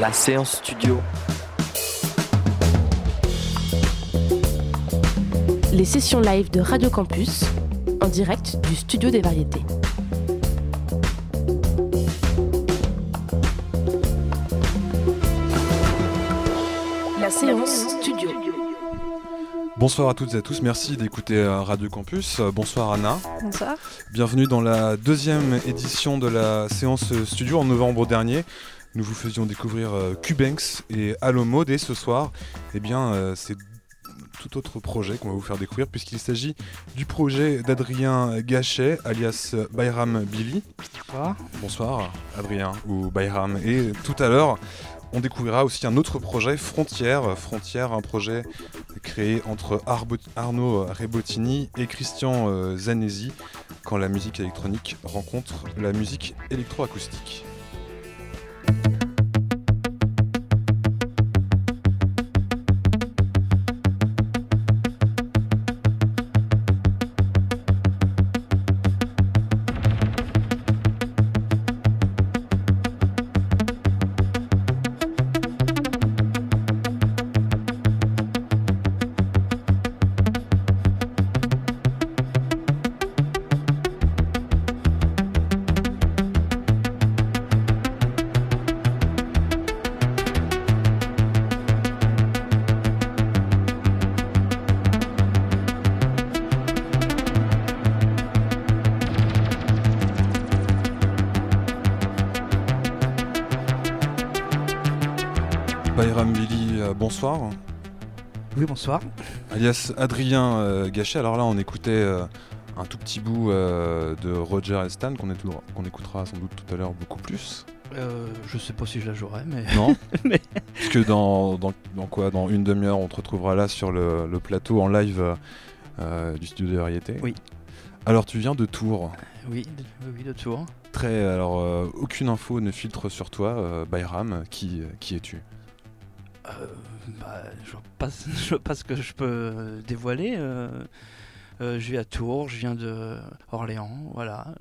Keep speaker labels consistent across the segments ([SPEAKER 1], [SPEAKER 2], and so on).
[SPEAKER 1] La séance studio.
[SPEAKER 2] Les sessions live de Radio Campus en direct du studio des variétés. La séance studio.
[SPEAKER 3] Bonsoir à toutes et à tous, merci d'écouter euh, Radio Campus. Euh, Bonsoir Anna.
[SPEAKER 4] Bonsoir.
[SPEAKER 3] Bienvenue dans la deuxième édition de la séance studio en novembre dernier. Nous vous faisions découvrir euh, Cubanks et Allo Mode et ce soir, eh bien, euh, c'est tout autre projet qu'on va vous faire découvrir puisqu'il s'agit du projet d'Adrien Gachet alias Bayram Billy.
[SPEAKER 5] Bonsoir.
[SPEAKER 3] Bonsoir Adrien ou Bayram. Et tout à l'heure, on découvrira aussi un autre projet, Frontière. Frontière, un projet créé entre Arbo- Arnaud Rebottini et Christian euh, Zanesi quand la musique électronique rencontre la musique électroacoustique. Bayram Billy, euh, bonsoir.
[SPEAKER 5] Oui, bonsoir.
[SPEAKER 3] Alias Adrien euh, Gachet. Alors là, on écoutait euh, un tout petit bout euh, de Roger et Stan qu'on écoutera sans doute tout à l'heure beaucoup plus.
[SPEAKER 5] Euh, je sais pas si je la jouerai, mais.
[SPEAKER 3] Non
[SPEAKER 5] Mais-
[SPEAKER 3] Parce que dans, dans, dans quoi? Dans une demi-heure, on te retrouvera là sur le, le plateau en live du studio de variété.
[SPEAKER 5] Oui.
[SPEAKER 3] Alors, tu viens de Tours.
[SPEAKER 5] Oui, de, oui, de Tours.
[SPEAKER 3] Très. Alors, aucune info ne filtre sur toi, Bayram. Qui, qui es-tu?
[SPEAKER 5] Euh, bah, je vois pas, je vois pas ce que je peux dévoiler. euh, euh, je vis à Tours, je viens de Orléans, voilà.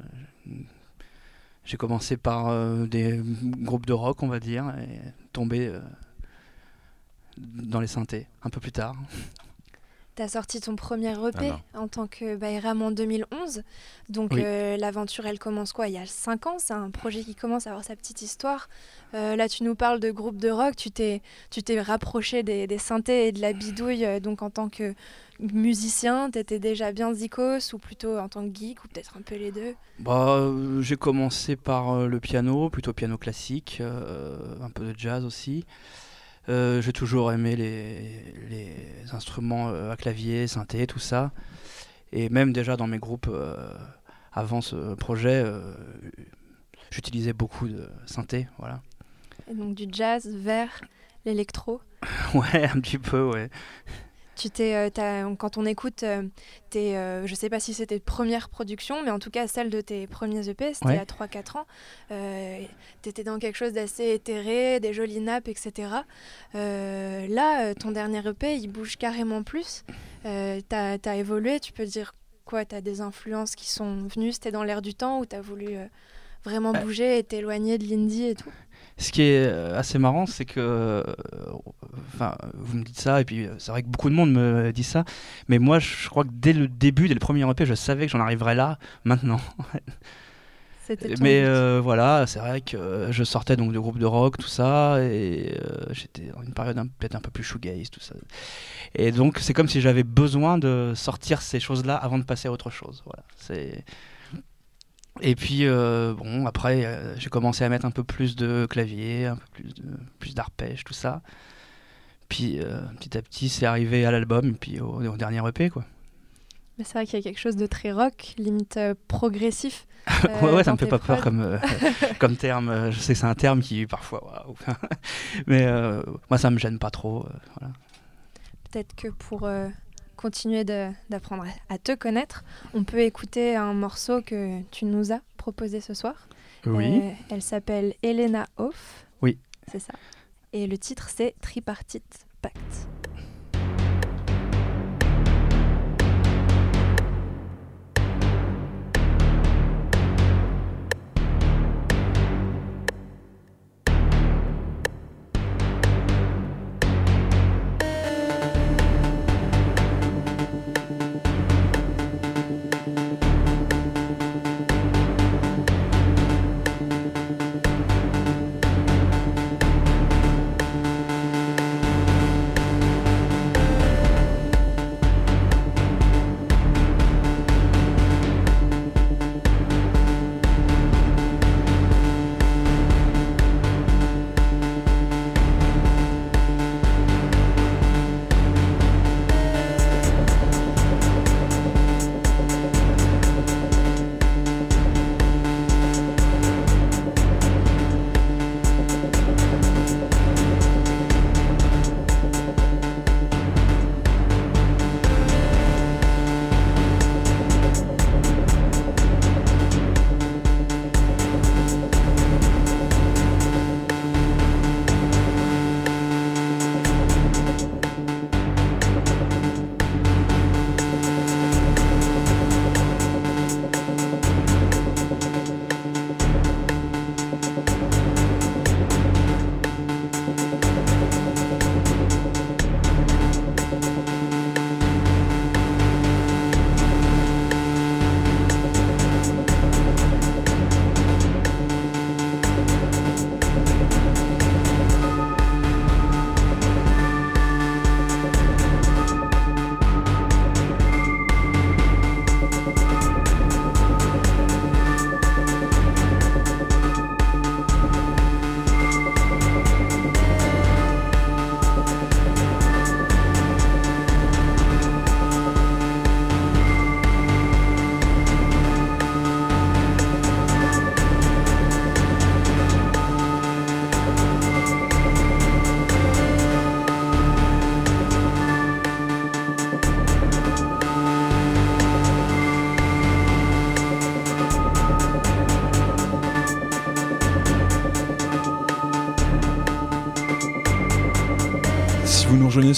[SPEAKER 5] J'ai commencé par euh, des groupes de rock, on va dire, et tombé euh, dans les synthés un peu plus tard.
[SPEAKER 4] T'as sorti ton premier EP
[SPEAKER 3] Alors.
[SPEAKER 4] en tant que Bayram en 2011. Donc
[SPEAKER 5] Oui.
[SPEAKER 4] euh, l'aventure, elle commence quoi Il y a 5 ans, c'est un projet qui commence à avoir sa petite histoire. Euh, là, tu nous parles de groupe de rock, tu t'es, tu t'es rapproché des, des synthés et de la bidouille. euh, donc en tant que musicien, t'étais déjà bien zikos ou plutôt en tant que geek ou peut-être un peu les deux?
[SPEAKER 5] Bah, j'ai commencé par le piano, plutôt piano classique, un peu de jazz aussi. Euh, j'ai toujours aimé les, les instruments euh, à clavier, synthé, tout ça. Et même déjà dans mes groupes euh, avant ce projet, j'utilisais beaucoup de synthé, voilà.
[SPEAKER 4] Et donc du jazz vers l'électro.
[SPEAKER 5] Ouais, un petit peu, ouais.
[SPEAKER 4] Tu t'es, euh, quand on écoute euh, tes, euh, je sais pas si c'était première production, mais en tout cas celle de tes premiers EP, c'était
[SPEAKER 5] Ouais.
[SPEAKER 4] il y a 3-4 ans. Euh, T'étais dans quelque chose d'assez éthéré, des jolies nappes, etc. Euh, là, ton dernier EP, il bouge carrément plus. T'as, t'as évolué, tu peux dire quoi? T'as des influences qui sont venues, c'était dans l'air du temps ou t'as voulu euh, vraiment
[SPEAKER 5] Euh.
[SPEAKER 4] bouger et t'éloigner de l'indie et tout?
[SPEAKER 5] Ce qui est euh, assez marrant, c'est que, euh, enfin, vous me dites ça, et puis euh, c'est vrai que beaucoup de monde me dit ça, mais moi, je crois que dès le début, dès le premier EP, je savais que j'en arriverais là, maintenant. Mais
[SPEAKER 4] but.
[SPEAKER 5] euh, voilà, c'est vrai que je sortais donc de groupes de rock, tout ça, et euh, j'étais dans une période un- peut-être un peu plus shoegaze, tout ça. Et donc, c'est comme si j'avais besoin de sortir ces choses-là avant de passer à autre chose. Voilà, c'est. Et puis, euh, bon, après, euh, j'ai commencé à mettre un peu plus de clavier, un peu plus de plus d'arpèges, tout ça. Puis, euh, petit à petit, c'est arrivé à l'album, et puis au, au dernier EP, quoi.
[SPEAKER 4] Mais c'est vrai qu'il y a quelque chose de très rock, limite progressif.
[SPEAKER 5] ouais, ouais, ça me fait pas peur comme, comme terme. Je sais que c'est un terme qui, parfois, waouh. Mais moi, ça me gêne pas trop. voilà.
[SPEAKER 4] Peut-être que pour continuer d'apprendre à, à te connaître, on peut écouter un morceau que tu nous as proposé ce soir.
[SPEAKER 5] Oui.
[SPEAKER 4] Euh, elle s'appelle Elena Hoff.
[SPEAKER 5] Oui.
[SPEAKER 4] C'est ça. Et le titre, c'est Tripartite Pacte.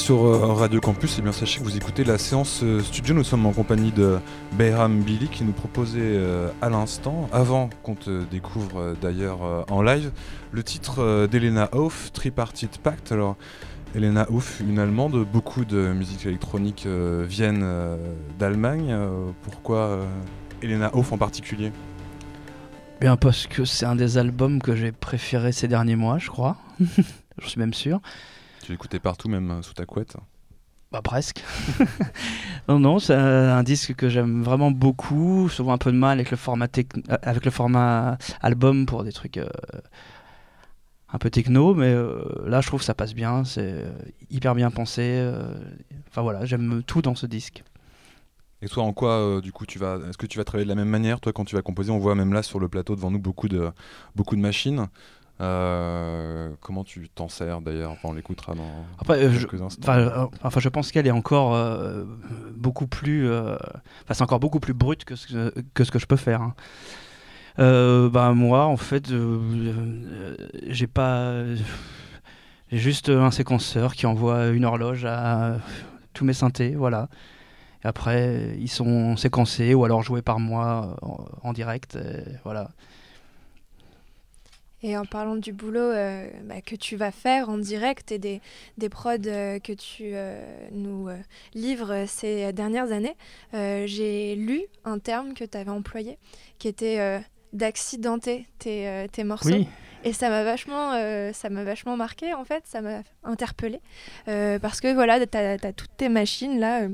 [SPEAKER 3] Sur euh, Radio Campus, et eh bien sachez que vous écoutez la séance euh, studio. Nous sommes en compagnie de Bayram Billy qui nous proposait euh, à l'instant, avant qu'on te découvre d'ailleurs en live, le titre d'Elena Hoff, Tripartite Pact. Alors, Elena Hoff, une Allemande, beaucoup de musique électronique viennent d'Allemagne. pourquoi Elena Hoff en particulier?
[SPEAKER 5] Bien parce que c'est un des albums que j'ai préféré ces derniers mois, je crois. je suis même sûr.
[SPEAKER 3] Tu l'écoutais partout, même euh, sous ta couette
[SPEAKER 5] bah presque. non, non, c'est un disque que j'aime vraiment beaucoup. Souvent un peu de mal avec le format, euh, avec le format album pour des trucs euh, un peu techno, mais là je trouve que ça passe bien. C'est hyper bien pensé. Enfin voilà, j'aime tout dans ce disque.
[SPEAKER 3] Et toi, en quoi, du coup, tu vas, est-ce que tu vas travailler de la même manière, toi, quand tu vas composer On voit même là sur le plateau devant nous beaucoup de, beaucoup de machines. Euh, comment tu t'en sers d'ailleurs On l'écoutera dans Après, euh, quelques
[SPEAKER 5] je,
[SPEAKER 3] instants.
[SPEAKER 5] Euh, enfin, je pense qu'elle est encore beaucoup plus. C'est encore beaucoup plus brute que ce que, ce que je peux faire. Hein. bah, moi, en fait, j'ai pas. J'ai juste un séquenceur qui envoie une horloge à tous mes synthés, voilà. Et après, ils sont séquencés ou alors joués par moi en, en direct, voilà.
[SPEAKER 4] Et en parlant du boulot euh, bah, que tu vas faire en direct et des, des prods euh, que tu euh, nous livres ces dernières années, j'ai lu un terme que tu avais employé qui était d'accidenter tes, tes, morceaux. Et ça m'a vachement, ça m'a vachement marqué en fait, ça m'a interpellé parce que voilà, tu as, toutes tes machines là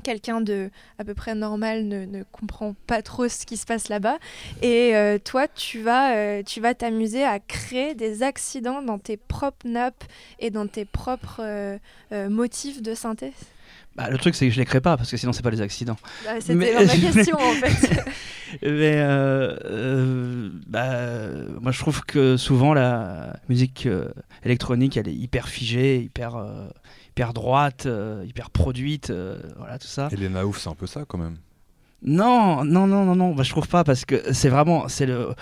[SPEAKER 4] quelqu'un de à peu près normal ne, comprend pas trop ce qui se passe là-bas. Et euh, toi, tu vas euh, tu vas t'amuser à créer des accidents dans tes propres nappes et dans tes propres euh, motifs de synthèse?
[SPEAKER 5] Bah, le truc, c'est que je les crée pas parce que sinon, c'est pas des accidents.
[SPEAKER 4] Bah, C'était ma question en fait.
[SPEAKER 5] Mais bah, moi, je trouve que souvent la musique électronique, elle est hyper figée, hyper hyper droite, euh, hyper produite, euh, voilà tout ça.
[SPEAKER 3] Et les Naouf, c'est un peu ça quand même.
[SPEAKER 5] Non, non, non, non, non, bah, je trouve pas parce que c'est vraiment, c'est le,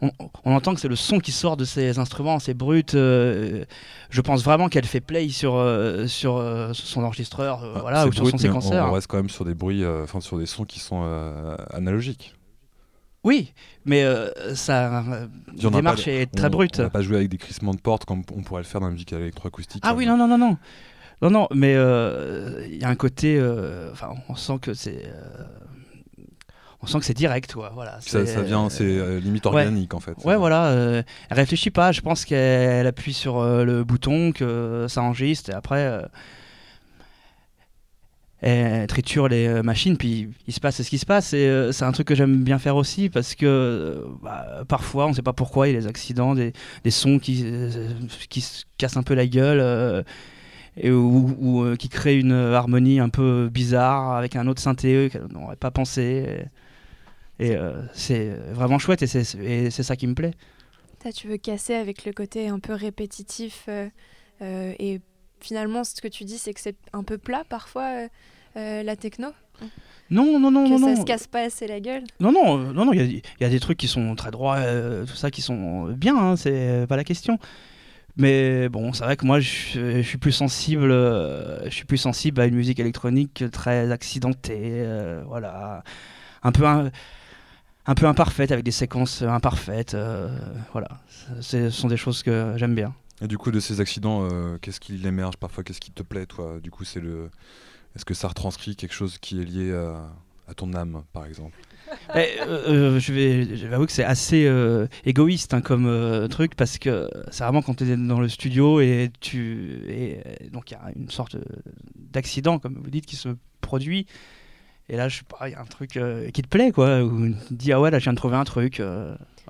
[SPEAKER 5] on, entend que c'est le son qui sort de ces instruments, c'est brut. Euh, je pense vraiment qu'elle fait play sur, sur son enregistreur, ah, voilà, ou sur son séquenceur.
[SPEAKER 3] On, reste quand même sur des bruits, enfin sur des sons qui sont analogiques.
[SPEAKER 5] Oui, mais sa démarche est très brute.
[SPEAKER 3] On va pas jouer avec des crissements de porte comme on pourrait le faire dans la musique électroacoustique.
[SPEAKER 5] Ah oui, non, non, non, non. Non, non, mais il y a un côté. Enfin, on sent que c'est. On sent que c'est direct, quoi. Voilà.
[SPEAKER 3] Ça, vient, c'est limite organique en fait.
[SPEAKER 5] Ouais, voilà. elle réfléchit pas. Je pense qu'elle appuie sur le bouton, que ça enregistre, et après elle triture les euh, machines, puis il se passe ce qui se passe. Et euh, c'est un truc que j'aime bien faire aussi parce que euh, bah, parfois, on ne sait pas pourquoi, il y a des accidents, des, des sons qui, qui se cassent un peu la gueule. et, ou, qui créent une harmonie un peu bizarre avec un autre synthé qu'on n'aurait pas pensé. Et, c'est vraiment chouette et c'est ça qui me plaît.
[SPEAKER 4] tu veux casser avec le côté un peu répétitif et finalement, ce que tu dis, c'est que c'est un peu plat parfois, euh, euh, la techno?
[SPEAKER 5] Non, non, non,
[SPEAKER 4] que
[SPEAKER 5] non.
[SPEAKER 4] ça
[SPEAKER 5] non.
[SPEAKER 4] se casse pas assez la gueule?
[SPEAKER 5] Non, non, euh, non, non. Il y, a des trucs qui sont très droits, tout ça, qui sont bien. Hein, c'est pas la question. Mais bon, c'est vrai que moi, je, suis plus sensible. je suis plus sensible à une musique électronique très accidentée, voilà, un peu un, un, peu imparfaite avec des séquences imparfaites. voilà, ce sont des choses que j'aime bien.
[SPEAKER 3] Et du coup, de ces accidents, euh, qu'est-ce qui émerge parfois? Qu'est-ce qui te plaît, toi? Du coup, c'est le. Est-ce que ça retranscrit quelque chose qui est lié à, ton âme, par exemple?
[SPEAKER 5] Eh, euh, euh, je, vais, je vais avouer que c'est assez égoïste hein, comme truc parce que c'est vraiment quand tu es dans le studio et tu et donc il y a une sorte d'accident comme vous dites qui se produit et là je sais pas il y a un truc qui te plaît quoi ou tu te dis ah ouais là je viens de trouver un truc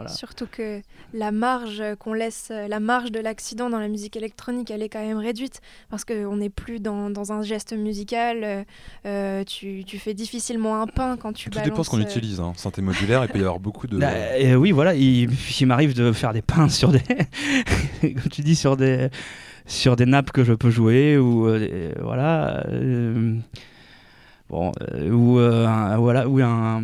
[SPEAKER 4] Surtout que la marge qu'on laisse, la marge de l'accident dans la musique électronique, elle est quand même réduite parce qu'on n'est plus dans, dans, un geste musical. Euh, euh, tu, tu, fais difficilement un pain quand tu
[SPEAKER 3] Tout
[SPEAKER 4] balances.
[SPEAKER 3] Tout dépend ce qu'on euh, utilise. Hein. Synthé modulaire, il peut y avoir beaucoup de.
[SPEAKER 5] Bah, oui, voilà. Il, il m'arrive de faire des pains sur des, comme tu dis, sur des sur des nappes que je peux jouer ou voilà bon, euh, ou, euh, un, voilà, ou un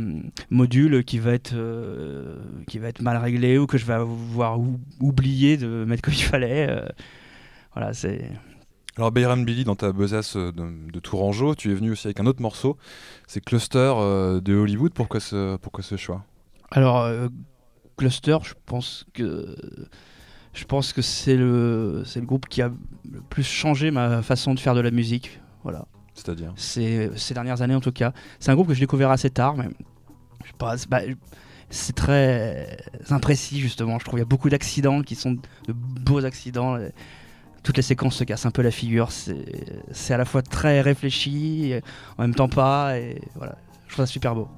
[SPEAKER 5] module qui va, être, euh, qui va être mal réglé ou que je vais avoir oublié de mettre comme il fallait. voilà, c'est.
[SPEAKER 3] Alors Bayram Billy, dans ta besace de, de, Tourangeau, tu es venu aussi avec un autre morceau, c'est Cluster de Hollywood. Pourquoi ce, pourquoi ce choix?
[SPEAKER 5] Alors Cluster, je pense que je pense que c'est le c'est le groupe qui a le plus changé ma façon de faire de la musique. Voilà.
[SPEAKER 3] C'est-à-dire
[SPEAKER 5] Ces dernières années en tout cas. C'est un groupe que j'ai découvert assez tard, mais je sais pas, c'est très imprécis justement. Je trouve qu'il y a beaucoup d'accidents qui sont de beaux accidents. Toutes les séquences se cassent un peu la figure. C'est à la fois très réfléchi, en même temps pas. Et voilà, je trouve ça super beau.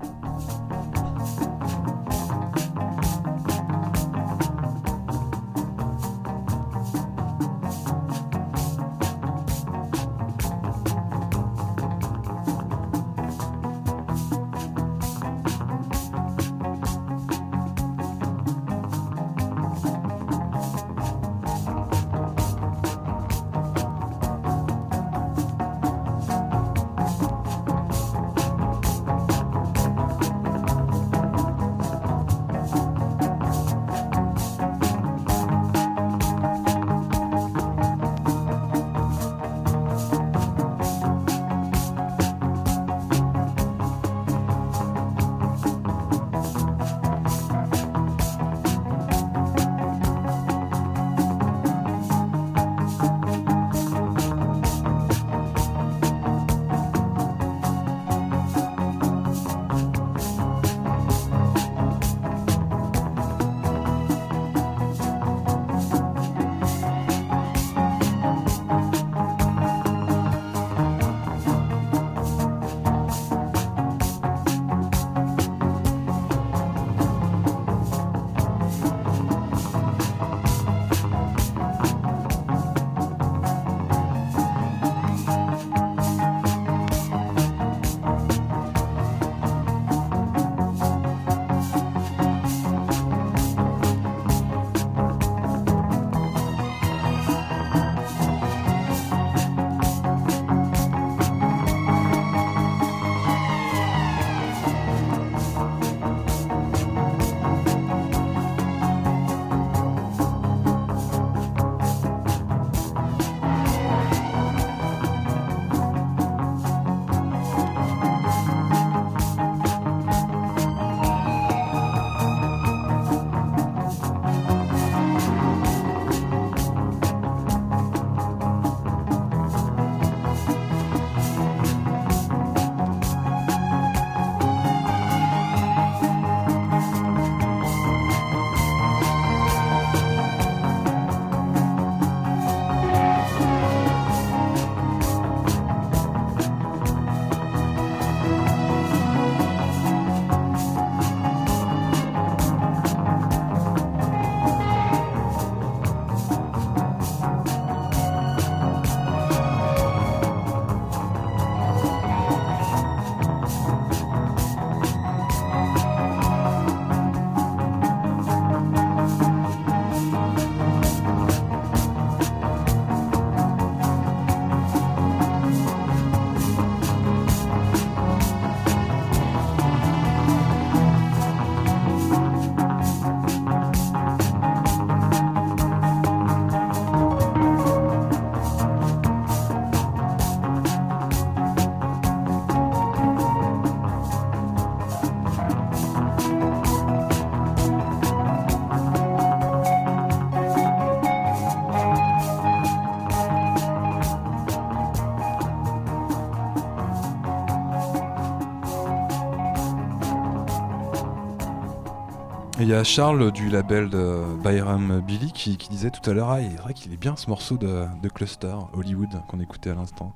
[SPEAKER 3] Il y a Charles du label de Byram Billy qui, disait tout à l'heure ah, il est vrai qu'il est bien ce morceau de, Cluster Hollywood qu'on écoutait à l'instant.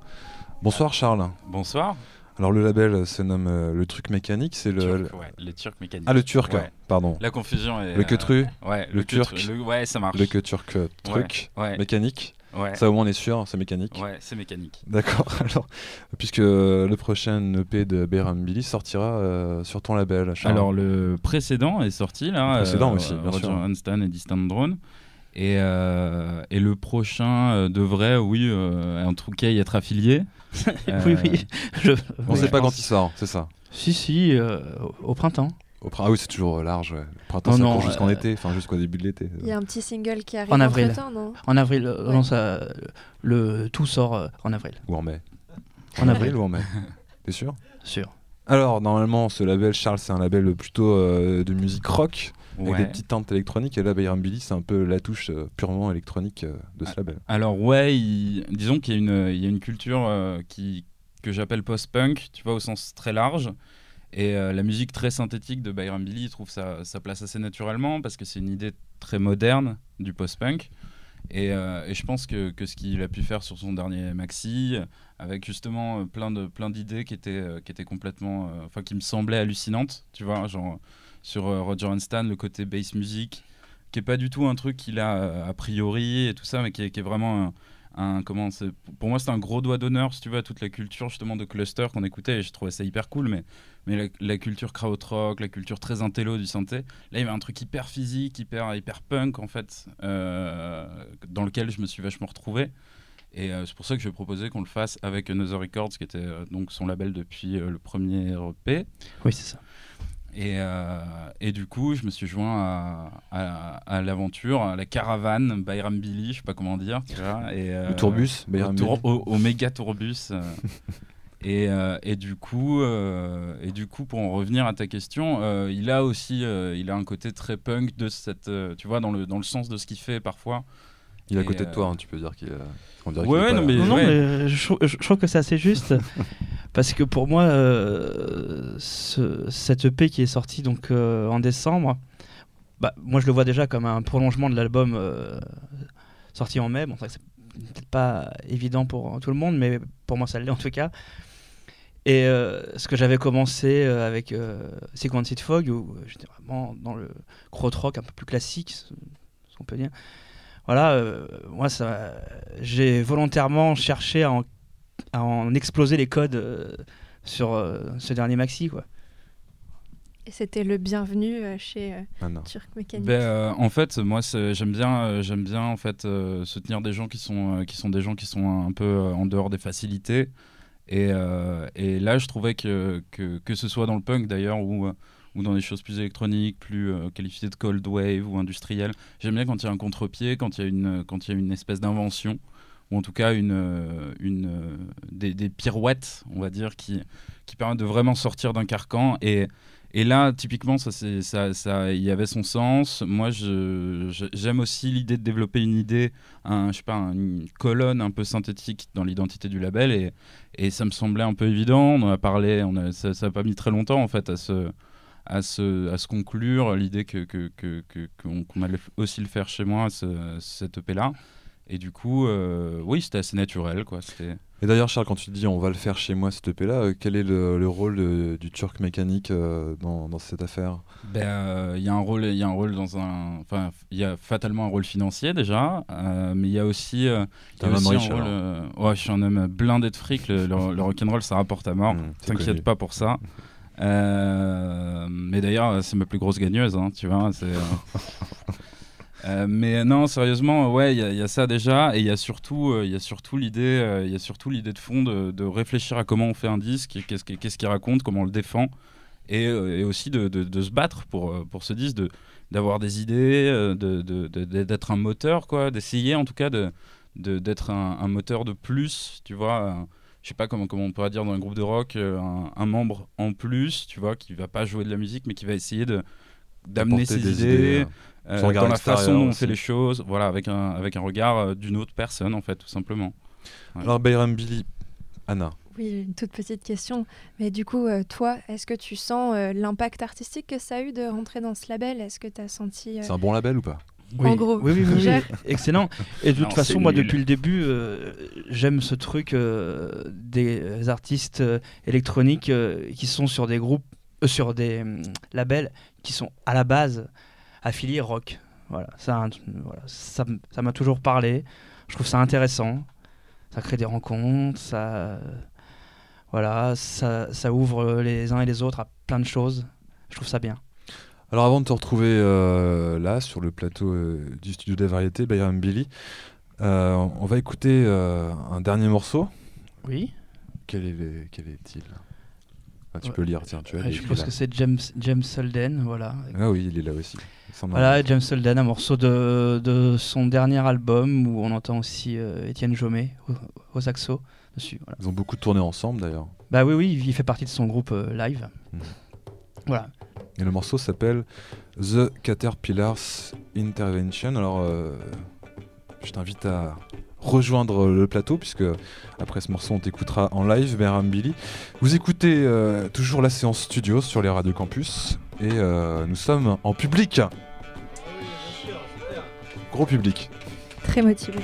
[SPEAKER 3] Bonsoir Charles.
[SPEAKER 1] Bonsoir.
[SPEAKER 3] Alors le label se nomme euh, le truc mécanique, c'est le,
[SPEAKER 1] les Turcs mécaniques.
[SPEAKER 3] Ah le turc, pardon.
[SPEAKER 1] La confusion est.
[SPEAKER 3] Le que
[SPEAKER 1] euh, ouais,
[SPEAKER 3] le, turc.
[SPEAKER 1] ouais, ça marche.
[SPEAKER 3] Le que turc euh, truc mécanique.
[SPEAKER 1] Ouais.
[SPEAKER 3] Ça au moins on est sûr, c'est mécanique.
[SPEAKER 1] Ouais, c'est mécanique.
[SPEAKER 3] D'accord. Alors, puisque le prochain EP de Bayram Billy sortira euh, sur ton label.
[SPEAKER 1] Alors le précédent est sorti là.
[SPEAKER 3] Le précédent euh, aussi, bien
[SPEAKER 1] Roger sûr. et Distant Drone. Et, euh, et, le prochain devrait, oui, en tout cas, y être affilié.
[SPEAKER 5] oui, oui.
[SPEAKER 3] on ne sait pas quand il sort, c'est ça
[SPEAKER 5] Si, si, au printemps.
[SPEAKER 3] Au printemps, ah oui, c'est toujours large. Ouais. Le printemps,
[SPEAKER 5] Non,
[SPEAKER 3] ça jusqu'en
[SPEAKER 5] euh,
[SPEAKER 3] été, enfin jusqu'au début de l'été.
[SPEAKER 4] Il y a un petit single qui arrive
[SPEAKER 5] En avril.
[SPEAKER 4] entre-temps, non?
[SPEAKER 5] En avril, euh,
[SPEAKER 4] Ouais.
[SPEAKER 5] non, ça, le tout sort euh, en avril,
[SPEAKER 3] Ou en mai.
[SPEAKER 5] En avril.
[SPEAKER 3] ou en mai T'es sûr?
[SPEAKER 5] Sûr.
[SPEAKER 3] Alors, normalement, ce label, Charles, c'est un label plutôt euh, de musique rock, avec des petites teintes électroniques. Et là, Bayram Billy, c'est un peu la touche euh, purement électronique euh, de ce label.
[SPEAKER 1] Alors ouais, il- disons qu'il y a une, il y a une culture euh, qui, que j'appelle post-punk, tu vois, au sens très large. Et euh, la musique très synthétique de Byron Billy trouve sa, place assez naturellement parce que c'est une idée très moderne du post-punk. Et, euh, et je pense que, que ce qu'il a pu faire sur son dernier maxi, avec justement euh, plein de plein d'idées qui étaient qui étaient complètement, enfin qui me semblaient hallucinantes, tu vois, genre sur Roger and le côté bass music, qui est pas du tout un truc qu'il a a priori et tout ça, mais qui est, qui est vraiment pour moi c'est un gros doigt d'honneur si tu veux à toute la culture justement de cluster qu'on écoutait et je trouvais ça hyper cool mais la, culture krautrock la culture très intello du synthé là il y avait un truc hyper physique hyper hyper punk en fait euh, dans lequel je me suis vachement retrouvé et euh, c'est pour ça que je vais proposer qu'on le fasse avec Another Records qui était euh, donc son label depuis le premier EP
[SPEAKER 5] Oui, c'est ça.
[SPEAKER 1] Et, euh, et du coup, je me suis joint à, à- à l'aventure, à la caravane Bayram Billy, je sais pas comment dire. Tu vois, et, euh,
[SPEAKER 3] Le tourbus,
[SPEAKER 1] au,
[SPEAKER 3] Bayram
[SPEAKER 1] au- au méga tourbus. euh. et, euh, et du coup, euh, et du coup, pour en revenir à ta question, euh, il a aussi, il a un côté très punk de cette, tu vois, dans le dans le sens de ce qu'il fait parfois.
[SPEAKER 3] Il est à côté de
[SPEAKER 1] euh,
[SPEAKER 3] toi, hein, tu peux dire qu'il est,
[SPEAKER 1] Ouais,
[SPEAKER 3] est
[SPEAKER 1] ouais, non, mais-
[SPEAKER 5] Non, non,
[SPEAKER 1] ouais.
[SPEAKER 5] mais je, trou- je trouve que c'est assez juste parce que pour moi, euh, ce- cette EP qui est sortie donc euh, en décembre, bah, moi je le vois déjà comme un prolongement de l'album euh, sorti en mai. Bon, c'est peut-être pas évident pour tout le monde, mais pour moi ça l'est en tout cas. Et euh, ce que j'avais commencé euh, avec euh, Sequenced Fog, où j'étais vraiment dans le rock un peu plus classique, ce ce qu'on peut dire. Voilà, euh, moi, ça, j'ai volontairement cherché à en, à en exploser les codes euh, sur euh, ce dernier maxi, quoi.
[SPEAKER 4] Et c'était le bienvenu euh, chez euh,
[SPEAKER 3] Ah.
[SPEAKER 4] Turk Mécanique.
[SPEAKER 1] Ben, euh, en fait, moi, j'aime bien, euh, j'aime bien en fait euh, soutenir des gens qui sont, euh, qui sont des gens qui sont un peu euh, en dehors des facilités. Et, euh, et là, je trouvais que, que que ce soit dans le punk d'ailleurs ou euh, ou dans des choses plus électroniques, plus euh, qualifiées de cold wave ou industrielles, j'aime bien quand il y a un contre-pied, quand il y a une quand il y a une espèce d'invention ou en tout cas une euh, une euh, des, pirouettes, on va dire, qui qui permettent de vraiment sortir d'un carcan et et là, typiquement, ça, c'est, ça, ça, y avait son sens. Moi, je, j'aime aussi l'idée de développer une idée, un, je sais pas, une colonne un peu synthétique dans l'identité du label, et, et ça me semblait un peu évident. On en a parlé, on a, ça, ça a pas mis très longtemps en fait à se, à se, à se conclure l'idée que, que, que, que- qu'on, qu'on allait aussi le faire chez moi, ce, cette EP là. Et du coup, euh, oui, c'était assez naturel, quoi.
[SPEAKER 3] Et d'ailleurs, Charles, quand tu dis on va le faire chez moi, cette EP là, euh, quel est le, le rôle de- du Turc mécanique euh, dans, dans cette affaire?
[SPEAKER 1] Ben, euh, il y a un rôle, il y a un rôle dans un, enfin, il y a fatalement un rôle financier déjà, euh, mais il y a aussi, euh, y a
[SPEAKER 3] un
[SPEAKER 1] aussi
[SPEAKER 3] riche,
[SPEAKER 1] rôle, euh, ouais, je suis un homme blindé de fric. Le, le, le rock'n'roll, ça rapporte à mort.
[SPEAKER 3] Mmh.
[SPEAKER 1] T'inquiète pas pour ça. Euh, mais d'ailleurs, c'est ma plus grosse gagneuse, hein, tu vois. euh, euh, mais non, sérieusement, ouais, il y, a- ça déjà, et il y a surtout, il y a surtout l'idée, il y a surtout l'idée de fond de, de réfléchir à comment on fait un disque, qu'est-ce qu'il raconte, comment on le défend, et, aussi de, se battre pour, pour ce disque, d'avoir des idées, d'être un moteur, quoi, d'essayer en tout cas d'être un, un moteur de plus, tu vois. Je sais pas comment, comment on pourrait dire dans un groupe de rock, euh, un, un membre en plus, tu vois, qui va pas jouer de la musique, mais qui va essayer de d'amener ses
[SPEAKER 3] des
[SPEAKER 1] idées,
[SPEAKER 3] euh,
[SPEAKER 1] euh,
[SPEAKER 3] son regard
[SPEAKER 1] dans la façon dont on fait les choses, voilà, avec un, avec un regard euh, d'une autre personne, en fait, tout simplement. Ouais.
[SPEAKER 3] Alors, Bayram Billy, Anna,
[SPEAKER 4] Oui, une toute petite question. Mais du coup, euh, toi, est-ce que tu sens euh, l'impact artistique que ça a eu de rentrer dans ce label? Est-ce que tu as senti. euh,
[SPEAKER 3] c'est un bon label ou pas?
[SPEAKER 4] En gros,
[SPEAKER 5] oui, oui, oui, oui.
[SPEAKER 4] gère.
[SPEAKER 5] excellent. Et de toute
[SPEAKER 1] Non,
[SPEAKER 5] façon, moi,
[SPEAKER 1] nul.
[SPEAKER 5] depuis le début, euh, j'aime ce truc euh, des artistes euh, électroniques euh, qui sont sur des groupes, euh, sur des labels qui sont à la base affiliés rock. Voilà, ça, voilà, ça, m'a toujours parlé. Je trouve ça intéressant. Ça crée des rencontres, ça, voilà, ça, ça ouvre les uns et les autres à plein de choses. Je trouve ça bien.
[SPEAKER 3] Alors avant de te retrouver euh, là sur le plateau euh, du studio des variétés, Bayram Billy, euh, on va écouter un dernier morceau.
[SPEAKER 5] Oui.
[SPEAKER 3] Quel est- quel est-il? Ah, tu peux lire, tiens, tu as.
[SPEAKER 5] Ouais,
[SPEAKER 3] il
[SPEAKER 5] je pense
[SPEAKER 3] là.
[SPEAKER 5] que c'est James, James Holden, voilà.
[SPEAKER 3] Ah oui, il est là aussi.
[SPEAKER 5] Voilà, James Holden, un morceau de, de son dernier album où on entend aussi Étienne Jomet au, au saxo dessus. Voilà.
[SPEAKER 3] Ils ont beaucoup tourné ensemble d'ailleurs.
[SPEAKER 5] Bah oui, oui, il fait partie de son groupe live.
[SPEAKER 3] Mhm.
[SPEAKER 5] Voilà.
[SPEAKER 3] Et le morceau s'appelle The Caterpillars Intervention. Alors, euh, je t'invite à rejoindre le plateau, puisque après ce morceau, on t'écoutera en live, Behram Billy. Vous écoutez euh, toujours la séance studio sur les radios campus, et euh, nous sommes en public. Gros public.
[SPEAKER 4] Très motivé.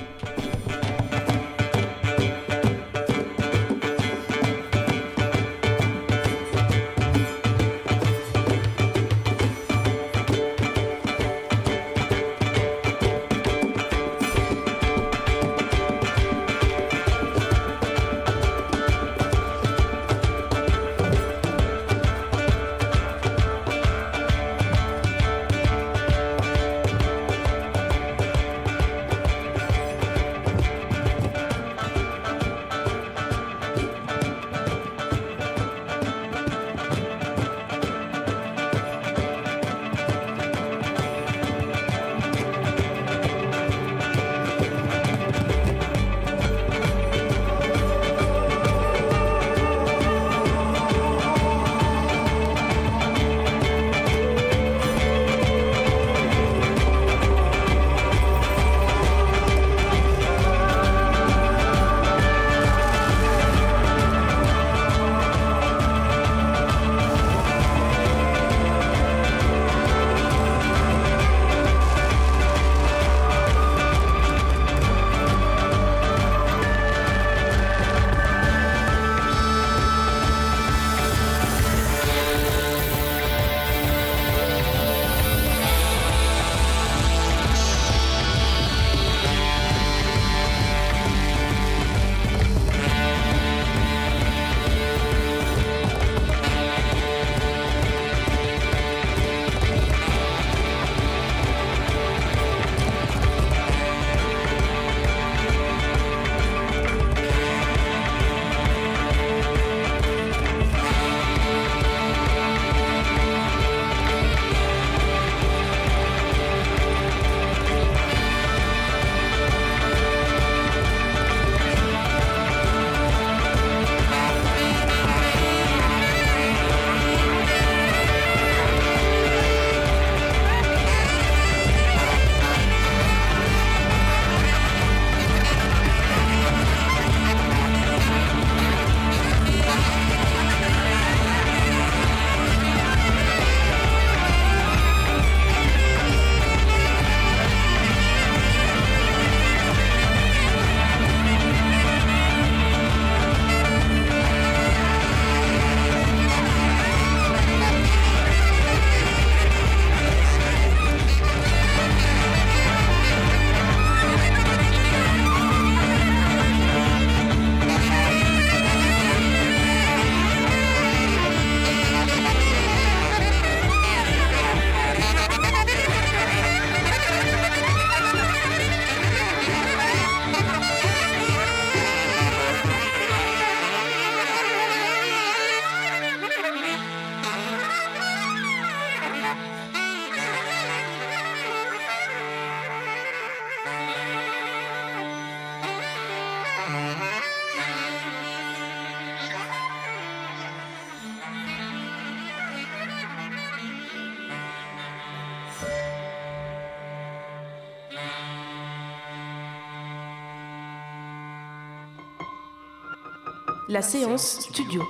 [SPEAKER 2] La séance studio.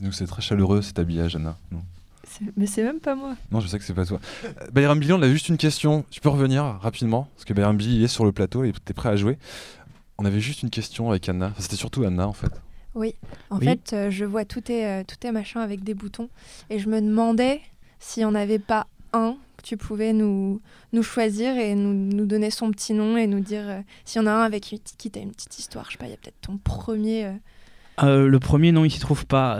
[SPEAKER 3] Nous, c'est très chaleureux cet habillage, Anna. Non,
[SPEAKER 4] Mais c'est même pas moi.
[SPEAKER 3] Non, je sais que c'est pas toi. Euh, Bayram Billy, on a juste une question. Tu peux revenir rapidement Parce que Bayram Billy est sur le plateau et t'es prêt à jouer. On avait juste une question avec Anna. Enfin, C'était surtout Anna, en fait.
[SPEAKER 4] Oui. En
[SPEAKER 5] Oui.
[SPEAKER 4] fait, euh, je vois tout est, euh, tout est machin avec des boutons. Et je me demandais s'il n'y en avait pas un tu pouvais nous, nous choisir et nous, nous donner son petit nom et nous dire euh, s'il y en a un avec qui t'a une petite histoire. Je sais pas, il y a peut-être ton premier. euh,
[SPEAKER 5] Euh, le premier, non, il s'y trouve pas.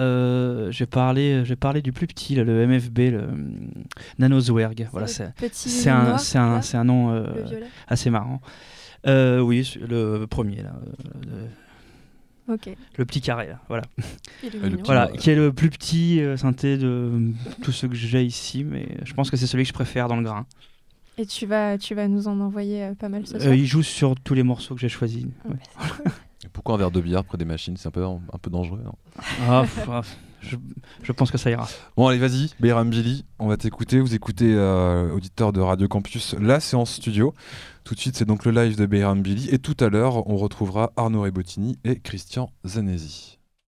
[SPEAKER 5] J'ai parlé, j'ai parlé du plus petit, là, le MFB, le hum, Nanozwerg. Voilà, c'est un, c'est un, un nom assez marrant. Oui, le premier, là. le- Le petit carré, là, voilà.
[SPEAKER 3] Petit-
[SPEAKER 5] Voilà, qui est le plus petit euh, synthé de tous ceux que j'ai ici, mais je pense que c'est celui que je préfère dans le grain.
[SPEAKER 4] Et tu vas, tu vas nous en envoyer euh, pas mal ce
[SPEAKER 5] Euh,
[SPEAKER 4] soir.
[SPEAKER 5] il joue sur tous les morceaux que j'ai choisis. ouais.
[SPEAKER 6] Et Pourquoi un verre de bière près des machines? C'est un peu, un peu dangereux. non?
[SPEAKER 5] Ah, pff, ah, je, je pense que ça ira.
[SPEAKER 3] Bon, allez, vas-y, Bayram Billy, on va t'écouter. Vous écoutez, euh, auditeur de Radio Campus, la séance studio. Tout de suite, c'est donc le live de Bayram Billy. Et tout à l'heure, on retrouvera Arnaud Rebottini et Christian Zanesi.